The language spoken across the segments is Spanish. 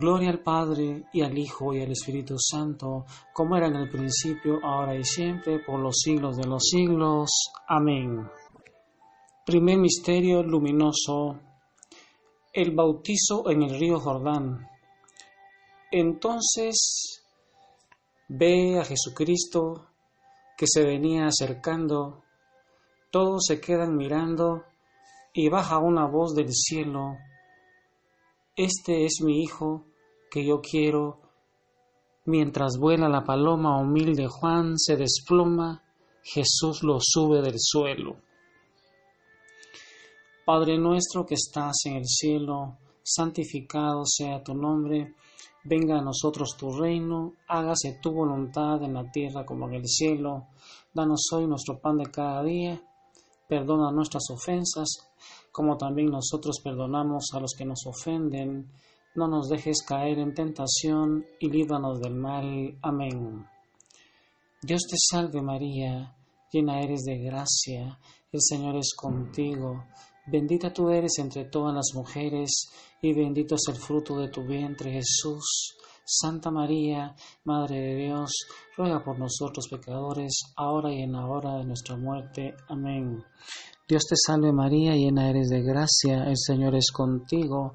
Gloria al Padre y al Hijo y al Espíritu Santo, como era en el principio, ahora y siempre, por los siglos de los siglos. Amén. Primer misterio luminoso. El bautizo en el río Jordán. Entonces ve a Jesucristo que se venía acercando, todos se quedan mirando y baja una voz del cielo. Este es mi Hijo que yo quiero. Mientras vuela la paloma humilde Juan se desploma, Jesús lo sube del suelo. Padre nuestro que estás en el cielo, santificado sea tu nombre, venga a nosotros tu reino, hágase tu voluntad en la tierra como en el cielo. Danos hoy nuestro pan de cada día, perdona nuestras ofensas, como también nosotros perdonamos a los que nos ofenden no nos dejes caer en tentación y líbranos del mal. Amén. Dios te salve María, llena eres de gracia, el Señor es contigo, bendita tú eres entre todas las mujeres, y bendito es el fruto de tu vientre Jesús. Santa María, Madre de Dios, ruega por nosotros pecadores, ahora y en la hora de nuestra muerte. Amén. Dios te salve María, llena eres de gracia, el Señor es contigo.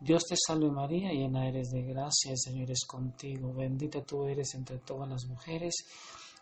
Dios te salve María, llena eres de gracia, el Señor es contigo. Bendita tú eres entre todas las mujeres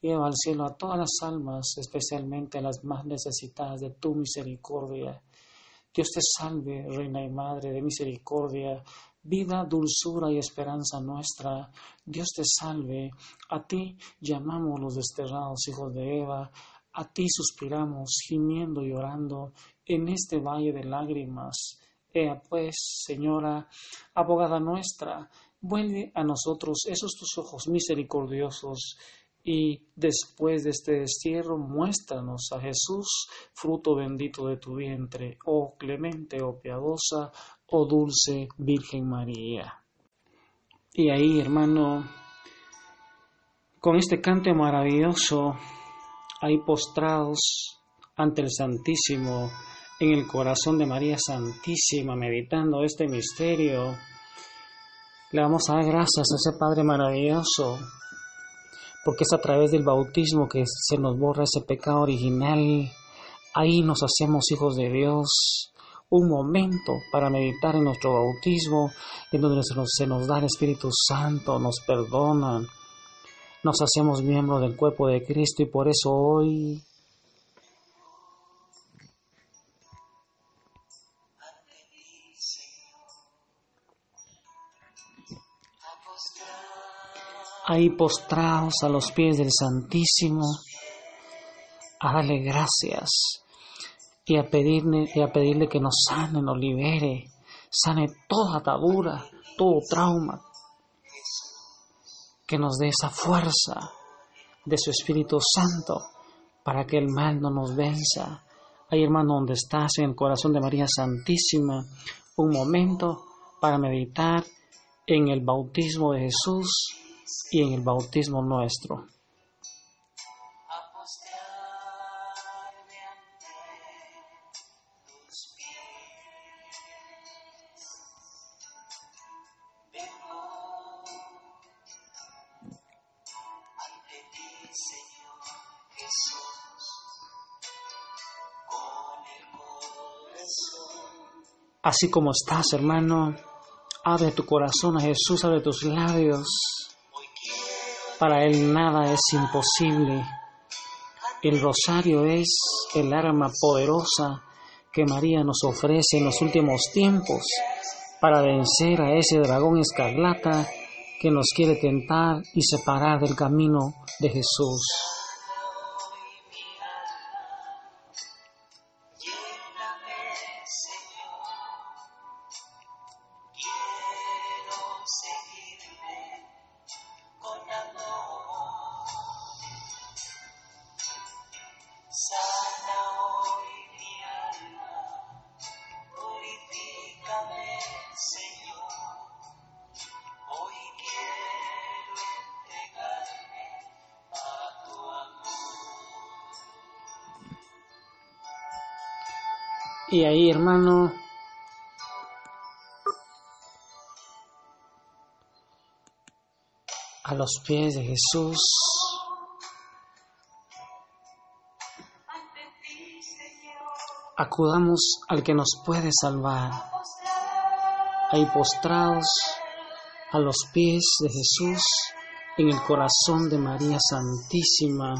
lleva al cielo a todas las almas, especialmente a las más necesitadas de tu misericordia. Dios te salve, Reina y Madre de misericordia, vida, dulzura y esperanza nuestra. Dios te salve, a ti llamamos los desterrados hijos de Eva, a ti suspiramos, gimiendo y llorando en este valle de lágrimas. Ea pues, Señora, abogada nuestra, vuelve a nosotros esos tus ojos misericordiosos y después de este destierro muéstranos a Jesús, fruto bendito de tu vientre, oh clemente, oh piadosa, oh dulce Virgen María. Y ahí, hermano, con este canto maravilloso, ahí postrados ante el Santísimo, en el corazón de María Santísima, meditando este misterio, le vamos a dar gracias a ese Padre maravilloso porque es a través del bautismo que se nos borra ese pecado original. Ahí nos hacemos hijos de Dios. Un momento para meditar en nuestro bautismo, en donde se nos, se nos da el Espíritu Santo, nos perdonan, nos hacemos miembros del cuerpo de Cristo y por eso hoy ahí postrados a los pies del Santísimo, a darle gracias y a pedirle, y a pedirle que nos sane, nos libere, sane toda atadura, todo trauma, que nos dé esa fuerza de su Espíritu Santo para que el mal no nos venza. Ahí, hermano, donde estás, en el corazón de María Santísima, un momento para meditar en el bautismo de Jesús y en el bautismo nuestro. Así como estás, hermano, abre tu corazón a Jesús, abre tus labios para Él nada es imposible. El rosario es el arma poderosa que María nos ofrece en los últimos tiempos para vencer a ese dragón escarlata que nos quiere tentar y separar del camino de Jesús. A los pies de Jesús, acudamos al que nos puede salvar. Ahí postrados a los pies de Jesús, en el corazón de María Santísima.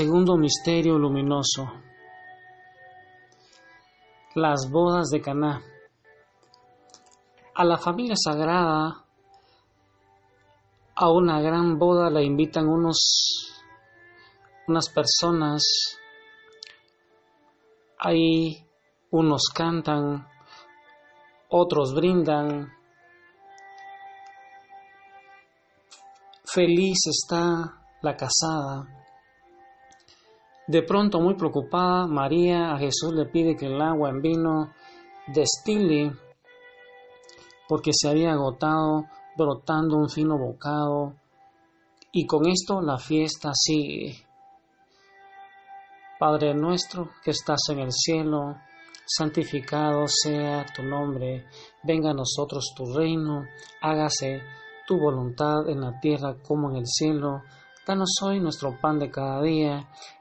Segundo misterio luminoso. Las bodas de Caná. A la familia sagrada a una gran boda la invitan unos unas personas. Ahí unos cantan, otros brindan. Feliz está la casada de pronto, muy preocupada, María a Jesús le pide que el agua en vino destile porque se había agotado brotando un fino bocado y con esto la fiesta sigue. Padre nuestro que estás en el cielo, santificado sea tu nombre, venga a nosotros tu reino, hágase tu voluntad en la tierra como en el cielo. Danos hoy nuestro pan de cada día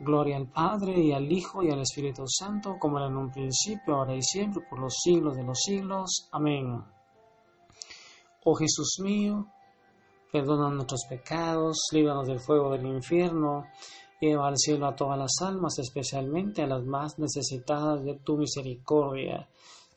Gloria al Padre y al Hijo y al Espíritu Santo, como era en un principio, ahora y siempre, por los siglos de los siglos. Amén. Oh Jesús mío, perdona nuestros pecados, líbranos del fuego del infierno, lleva al cielo a todas las almas, especialmente a las más necesitadas de tu misericordia.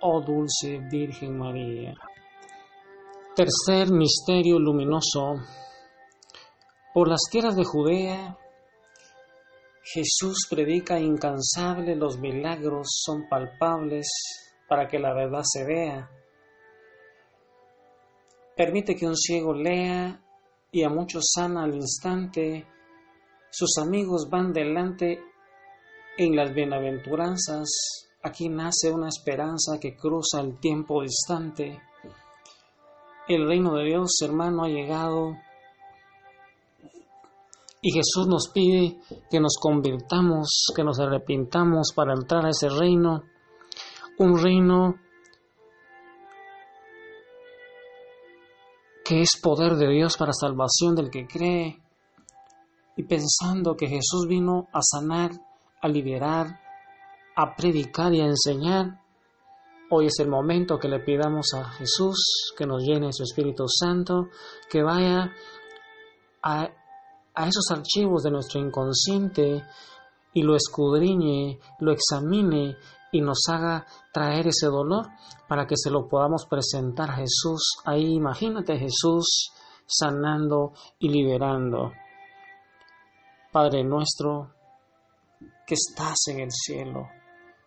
oh dulce Virgen María. Tercer misterio luminoso por las tierras de Judea, Jesús predica incansable, los milagros son palpables para que la verdad se vea. Permite que un ciego lea y a muchos sana al instante. Sus amigos van delante en las bienaventuranzas. Aquí nace una esperanza que cruza el tiempo distante. El reino de Dios, hermano, ha llegado. Y Jesús nos pide que nos convirtamos, que nos arrepintamos para entrar a ese reino, un reino que es poder de Dios para salvación del que cree, y pensando que Jesús vino a sanar, a liberar, a predicar y a enseñar, hoy es el momento que le pidamos a Jesús que nos llene su Espíritu Santo, que vaya a a esos archivos de nuestro inconsciente y lo escudriñe, lo examine y nos haga traer ese dolor para que se lo podamos presentar a Jesús. Ahí imagínate Jesús sanando y liberando. Padre nuestro, que estás en el cielo,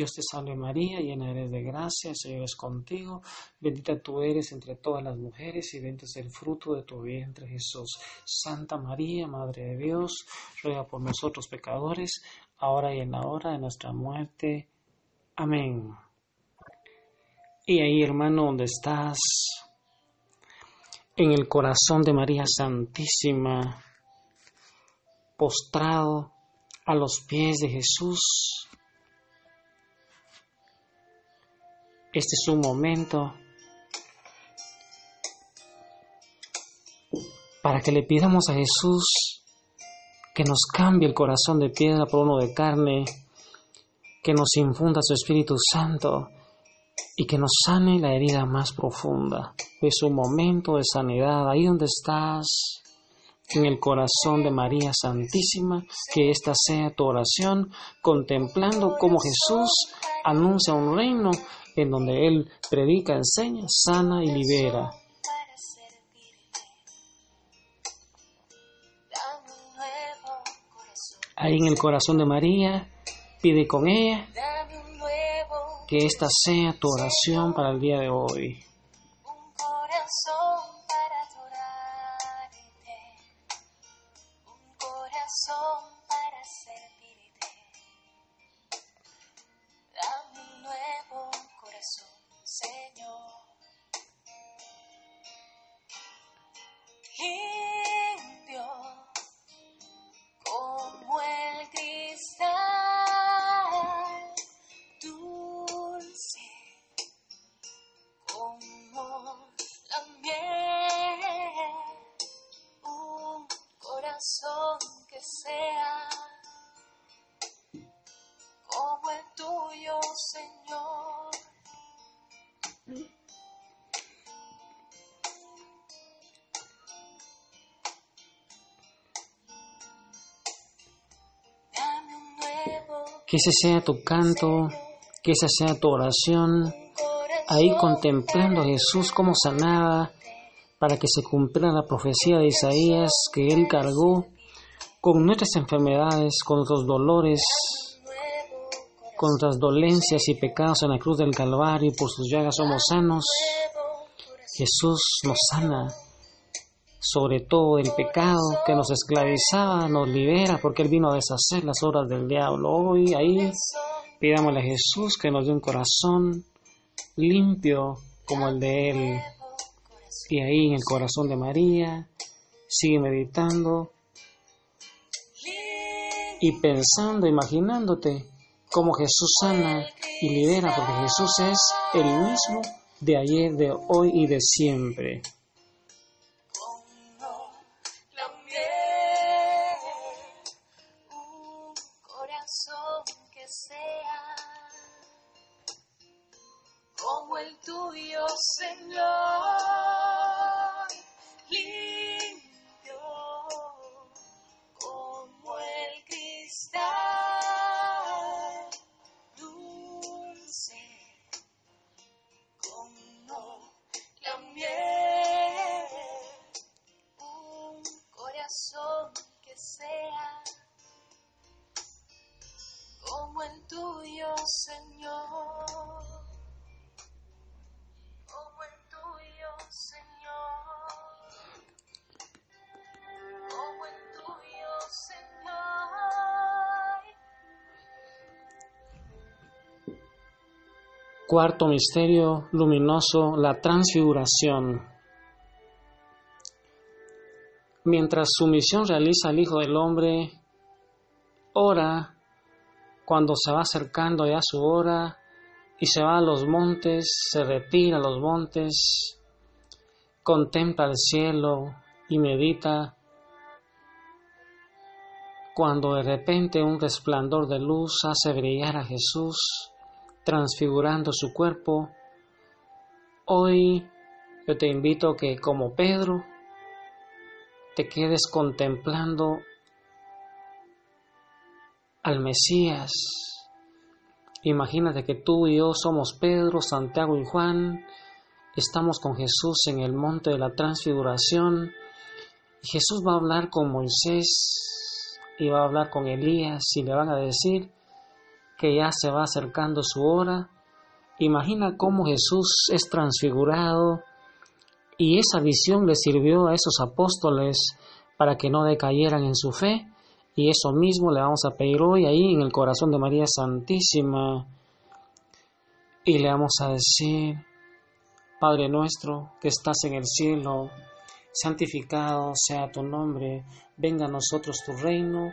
Dios te salve María, llena eres de gracia, el Señor es contigo, bendita tú eres entre todas las mujeres y bendito es el fruto de tu vientre Jesús. Santa María, Madre de Dios, ruega por nosotros pecadores, ahora y en la hora de nuestra muerte. Amén. Y ahí, hermano, donde estás, en el corazón de María Santísima, postrado a los pies de Jesús, Este es un momento para que le pidamos a Jesús que nos cambie el corazón de piedra por uno de carne, que nos infunda su Espíritu Santo y que nos sane la herida más profunda. Es un momento de sanidad ahí donde estás en el corazón de María Santísima, que esta sea tu oración, contemplando cómo Jesús anuncia un reino en donde Él predica, enseña, sana y libera. Ahí en el corazón de María, pide con ella que esta sea tu oración para el día de hoy. Ese sea tu canto, que esa sea tu oración, ahí contemplando a Jesús como sanaba, para que se cumpliera la profecía de Isaías que Él cargó con nuestras enfermedades, con nuestros dolores, con nuestras dolencias y pecados en la cruz del Calvario, y por sus llagas somos sanos. Jesús nos sana sobre todo el pecado que nos esclavizaba, nos libera, porque Él vino a deshacer las obras del diablo. Hoy ahí pidámosle a Jesús que nos dé un corazón limpio como el de Él. Y ahí en el corazón de María, sigue meditando y pensando, imaginándote cómo Jesús sana y libera, porque Jesús es el mismo de ayer, de hoy y de siempre. Cuarto misterio luminoso, la transfiguración. Mientras su misión realiza el Hijo del Hombre, ora cuando se va acercando ya su hora y se va a los montes, se retira a los montes, contempla el cielo y medita cuando de repente un resplandor de luz hace brillar a Jesús transfigurando su cuerpo, hoy yo te invito a que como Pedro te quedes contemplando al Mesías. Imagínate que tú y yo somos Pedro, Santiago y Juan, estamos con Jesús en el monte de la transfiguración. Jesús va a hablar con Moisés y va a hablar con Elías y le van a decir, que ya se va acercando su hora. Imagina cómo Jesús es transfigurado y esa visión le sirvió a esos apóstoles para que no decayeran en su fe y eso mismo le vamos a pedir hoy ahí en el corazón de María Santísima y le vamos a decir, Padre nuestro que estás en el cielo, santificado sea tu nombre, venga a nosotros tu reino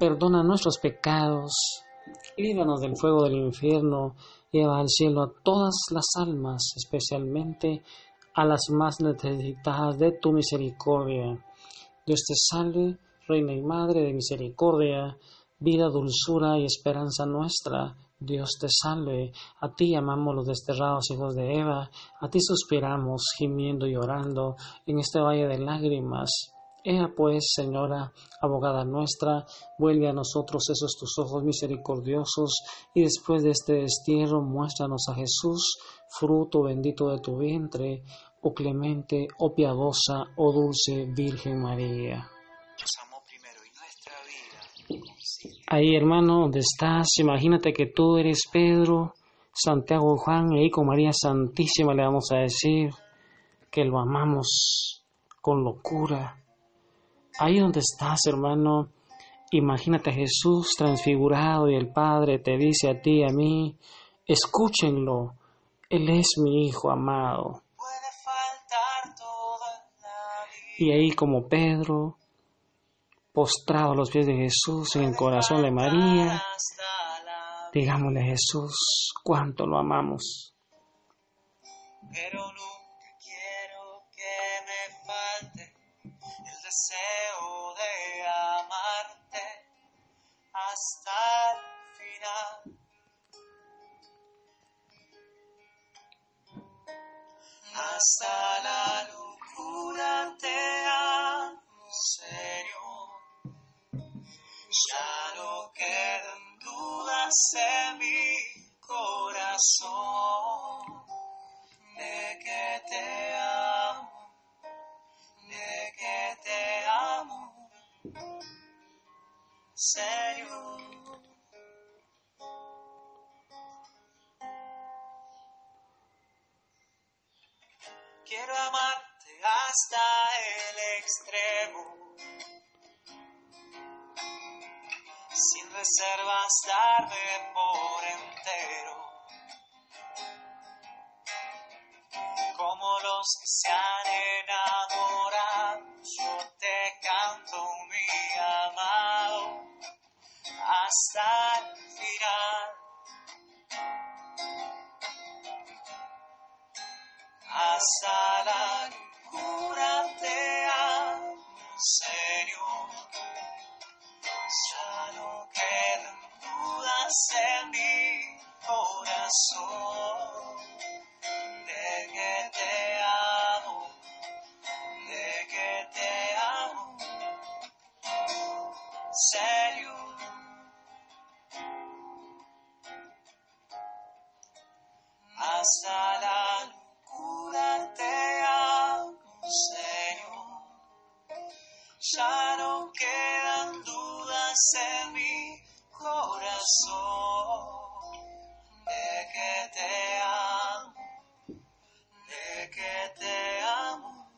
perdona nuestros pecados, líbranos del fuego del infierno, lleva al cielo a todas las almas, especialmente a las más necesitadas de tu misericordia. Dios te salve, Reina y Madre de misericordia, vida, dulzura y esperanza nuestra. Dios te salve, a ti llamamos los desterrados hijos de Eva, a ti suspiramos, gimiendo y llorando en este valle de lágrimas. Ea pues, Señora, abogada nuestra, vuelve a nosotros esos tus ojos misericordiosos, y después de este destierro muéstranos a Jesús, fruto bendito de tu vientre, oh clemente, oh piadosa, oh dulce Virgen María. Ahí, hermano, donde estás, imagínate que tú eres Pedro, Santiago, Juan, y ahí con María Santísima le vamos a decir que lo amamos con locura Ahí donde estás, hermano, imagínate a Jesús transfigurado y el Padre te dice a ti y a mí, escúchenlo, Él es mi Hijo amado. Y ahí como Pedro, postrado a los pies de Jesús en el corazón de María, digámosle a Jesús cuánto lo amamos. Pero nunca quiero que me falte el deseo hasta el final. Hasta Quiero amar amarte hasta el extremo. Sin reservas darme por entero. Como los que se han Ya no quedan dudas en mi corazón de que te amo, de que te amo,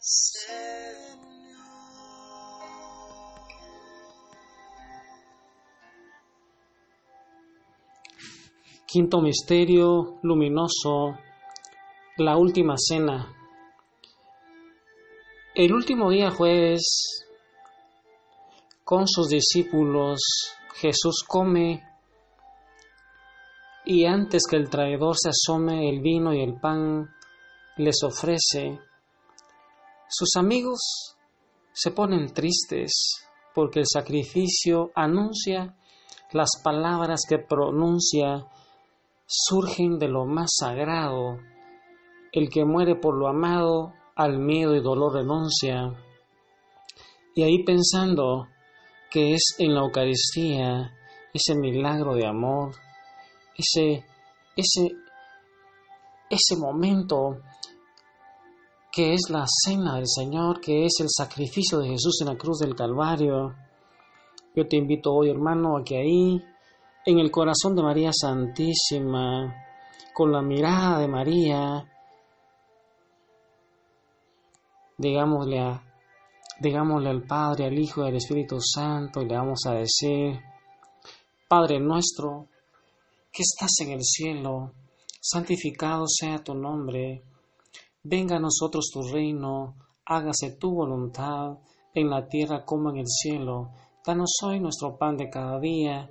Señor. Quinto misterio luminoso, la última cena. El último día jueves, con sus discípulos, Jesús come y antes que el traidor se asome el vino y el pan les ofrece. Sus amigos se ponen tristes porque el sacrificio anuncia las palabras que pronuncia surgen de lo más sagrado. El que muere por lo amado al miedo y dolor renuncia. Y ahí pensando que es en la Eucaristía ese milagro de amor, ese, ese, ese momento que es la cena del Señor, que es el sacrificio de Jesús en la cruz del Calvario. Yo te invito hoy, hermano, a que ahí, en el corazón de María Santísima, con la mirada de María, digámosle, a, digámosle al Padre, al Hijo y al Espíritu Santo y le vamos a decir, Padre nuestro, que estás en el cielo, santificado sea tu nombre, venga a nosotros tu reino, hágase tu voluntad, en la tierra como en el cielo. Danos hoy nuestro pan de cada día,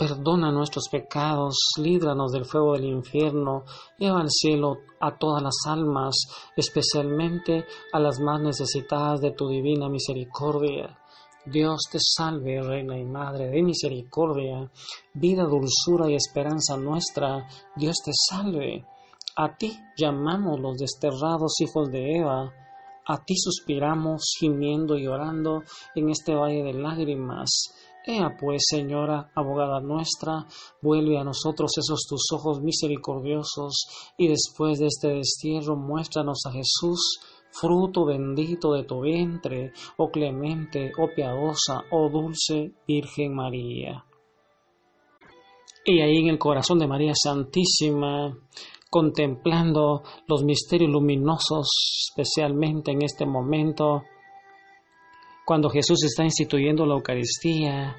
Perdona nuestros pecados, líbranos del fuego del infierno, lleva al cielo a todas las almas, especialmente a las más necesitadas de tu divina misericordia. Dios te salve, Reina y Madre de misericordia, vida, dulzura y esperanza nuestra. Dios te salve. A ti llamamos los desterrados hijos de Eva. A ti suspiramos, gimiendo y llorando en este valle de lágrimas. Pues, Señora, abogada nuestra, vuelve a nosotros esos tus ojos misericordiosos, y después de este destierro muéstranos a Jesús, fruto bendito de tu vientre, oh clemente, oh piadosa, oh dulce Virgen María. Y ahí en el corazón de María Santísima, contemplando los misterios luminosos, especialmente en este momento, cuando Jesús está instituyendo la Eucaristía,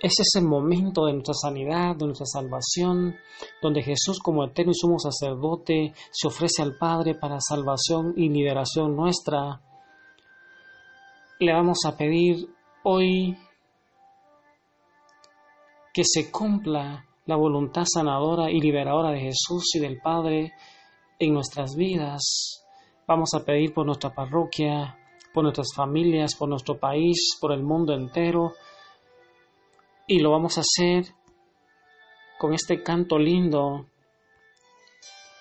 es ese momento de nuestra sanidad, de nuestra salvación, donde Jesús como eterno y sumo sacerdote se ofrece al Padre para salvación y liberación nuestra. Le vamos a pedir hoy que se cumpla la voluntad sanadora y liberadora de Jesús y del Padre en nuestras vidas. Vamos a pedir por nuestra parroquia, por nuestras familias, por nuestro país, por el mundo entero. Y lo vamos a hacer con este canto lindo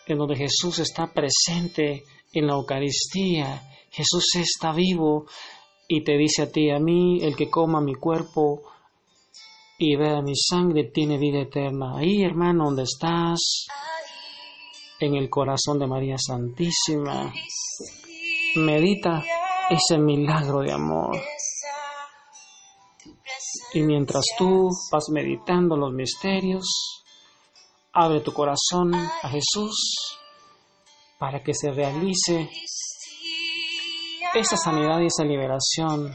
en donde Jesús está presente en la Eucaristía. Jesús está vivo y te dice a ti, a mí, el que coma mi cuerpo y vea mi sangre tiene vida eterna. Ahí, hermano, donde estás, en el corazón de María Santísima, medita ese milagro de amor. Y mientras tú vas meditando los misterios, abre tu corazón a Jesús para que se realice esa sanidad y esa liberación.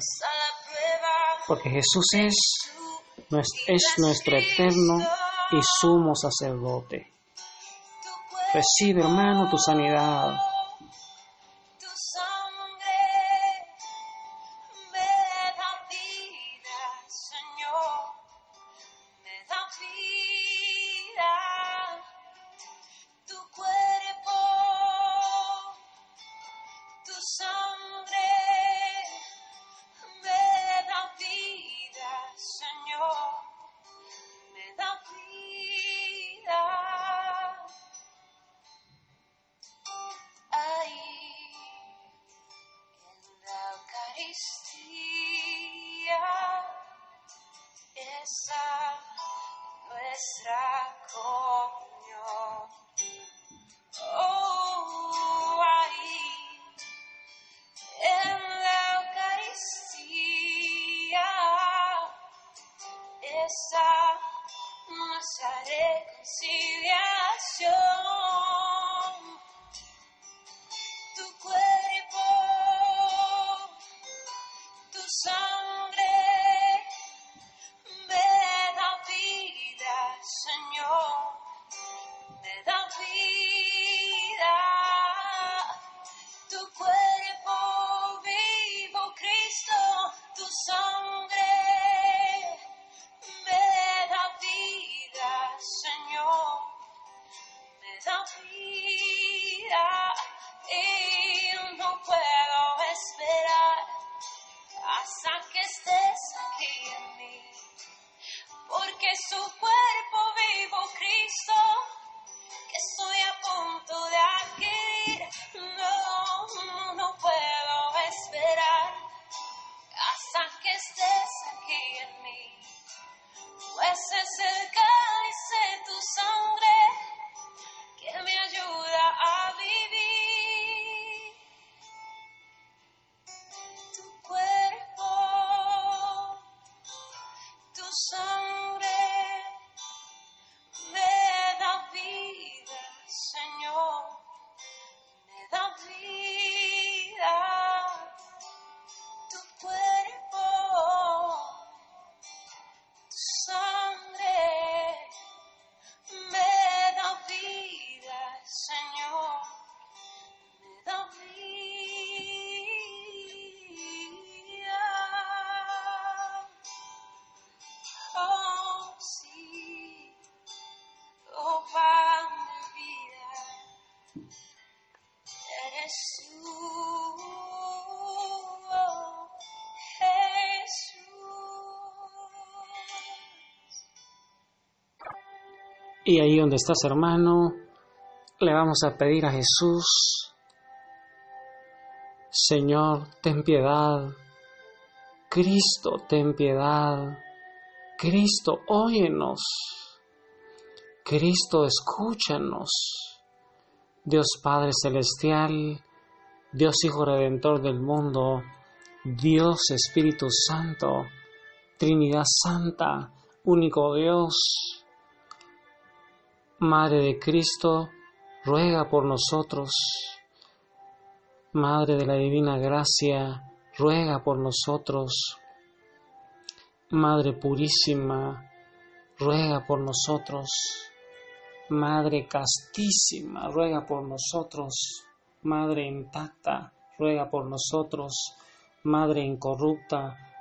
Porque Jesús es, es nuestro eterno y sumo sacerdote. Recibe, hermano, tu sanidad. Y ahí donde estás, hermano, le vamos a pedir a Jesús, Señor, ten piedad. Cristo, ten piedad. Cristo, óyenos. Cristo, escúchanos. Dios Padre Celestial, Dios Hijo Redentor del mundo, Dios Espíritu Santo, Trinidad Santa, único Dios, Madre de Cristo, ruega por nosotros. Madre de la Divina Gracia, ruega por nosotros. Madre Purísima, ruega por nosotros. Madre Castísima, ruega por nosotros. Madre intacta, ruega por nosotros. Madre incorrupta,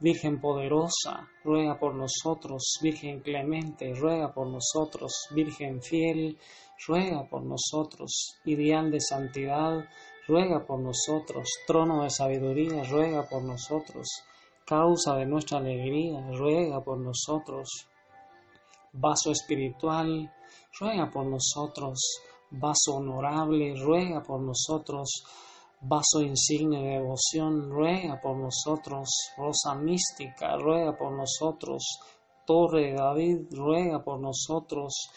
Virgen poderosa, ruega por nosotros. Virgen clemente, ruega por nosotros. Virgen fiel, ruega por nosotros. Ideal de santidad, ruega por nosotros. Trono de sabiduría, ruega por nosotros. Causa de nuestra alegría, ruega por nosotros. Vaso espiritual, ruega por nosotros. Vaso honorable, ruega por nosotros. Vaso insigne de devoción, ruega por nosotros. Rosa mística, ruega por nosotros. Torre de David, ruega por nosotros.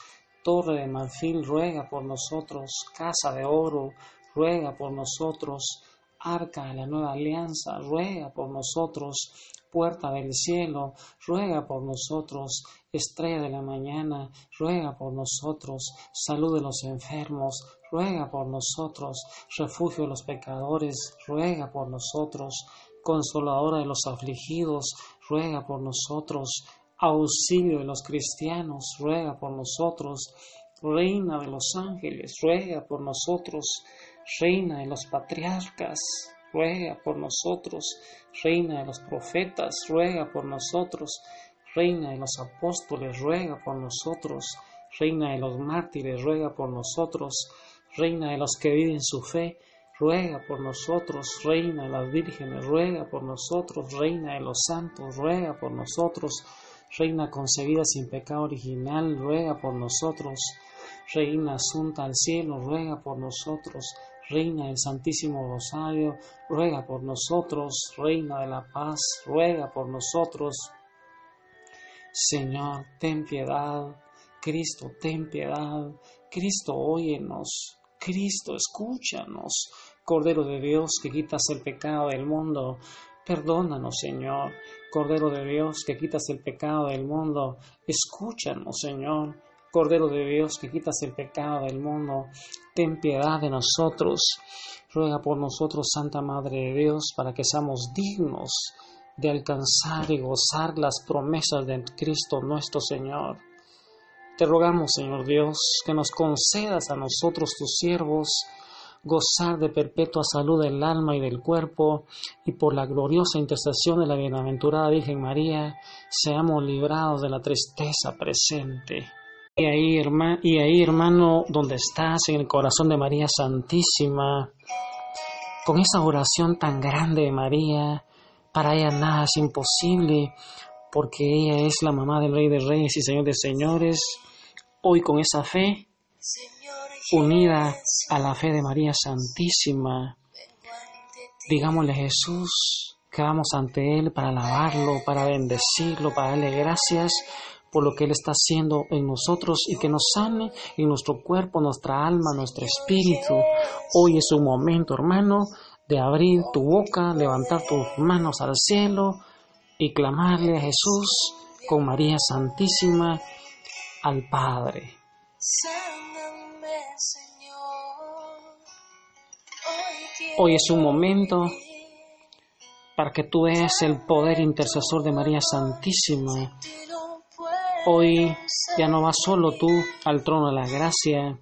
Torre de marfil, ruega por nosotros. Casa de oro, ruega por nosotros. Arca de la nueva alianza, ruega por nosotros. Puerta del cielo, ruega por nosotros. Estrella de la mañana, ruega por nosotros. Salud de los enfermos, ruega por nosotros. Refugio de los pecadores, ruega por nosotros. Consoladora de los afligidos, ruega por nosotros. Auxilio de los cristianos, ruega por nosotros. Reina de los ángeles, ruega por nosotros. Reina de los patriarcas, ruega por nosotros. Reina de los profetas, ruega por nosotros. Reina de los apóstoles, ruega por nosotros. Reina de los mártires, ruega por nosotros. Reina de los que viven su fe, ruega por nosotros. Reina de las vírgenes, ruega por nosotros. Reina de los santos, ruega por nosotros. Reina concebida sin pecado original, ruega por nosotros. Reina asunta al cielo, ruega por nosotros. Reina del Santísimo Rosario, ruega por nosotros. Reina de la paz, ruega por nosotros. Señor, ten piedad. Cristo, ten piedad. Cristo, óyenos. Cristo, escúchanos. Cordero de Dios, que quitas el pecado del mundo, perdónanos, Señor. Cordero de Dios, que quitas el pecado del mundo, escúchanos, Señor. Cordero de Dios, que quitas el pecado del mundo, ten piedad de nosotros. Ruega por nosotros, Santa Madre de Dios, para que seamos dignos de alcanzar y gozar las promesas de Cristo nuestro Señor. Te rogamos, Señor Dios, que nos concedas a nosotros, tus siervos, gozar de perpetua salud del alma y del cuerpo, y por la gloriosa intercesión de la bienaventurada Virgen María, seamos librados de la tristeza presente. Y ahí, hermano, y ahí, hermano, donde estás, en el corazón de María Santísima, con esa oración tan grande de María, para ella nada es imposible, porque ella es la mamá del Rey de Reyes y Señor de Señores. Hoy con esa fe, unida a la fe de María Santísima, digámosle a Jesús que vamos ante Él para alabarlo, para bendecirlo, para darle gracias por lo que Él está haciendo en nosotros y que nos sane en nuestro cuerpo, nuestra alma, nuestro espíritu. Hoy es un momento, hermano, de abrir tu boca, levantar tus manos al cielo y clamarle a Jesús con María Santísima al Padre. Sáname, Señor. Hoy Hoy es un momento para que tú veas el poder intercesor de María Santísima. Hoy ya no vas solo tú al trono de la gracia,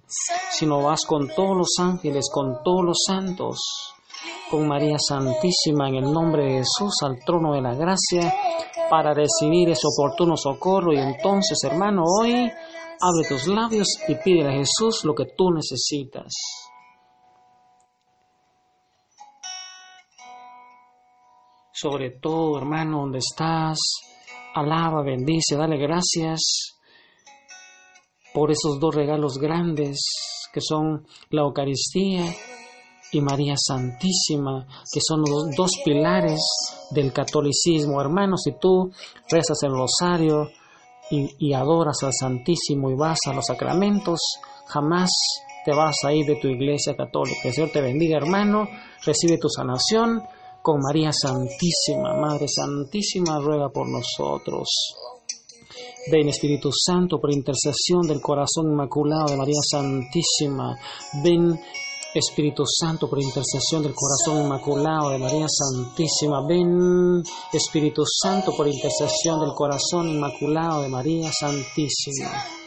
sino vas con todos los ángeles, con todos los santos, con María Santísima en el nombre de Jesús al trono de la gracia para recibir ese oportuno socorro. Y entonces, hermano, hoy abre tus labios y pide a Jesús lo que tú necesitas. Sobre todo, hermano, donde estás, alaba, bendice, dale gracias por esos dos regalos grandes que son la Eucaristía y María Santísima, que son los dos pilares del catolicismo. Hermanos, si tú rezas el rosario y, adoras al Santísimo y vas a los sacramentos, jamás te vas a ir de tu iglesia católica. El Señor te bendiga, hermano, recibe tu sanación con María Santísima, Madre Santísima, ruega por nosotros. Ven Espíritu Santo por intercesión del corazón inmaculado de María Santísima. Ven Espíritu Santo, por intercesión del corazón inmaculado de María Santísima, ven Espíritu Santo, por intercesión del corazón inmaculado de María Santísima.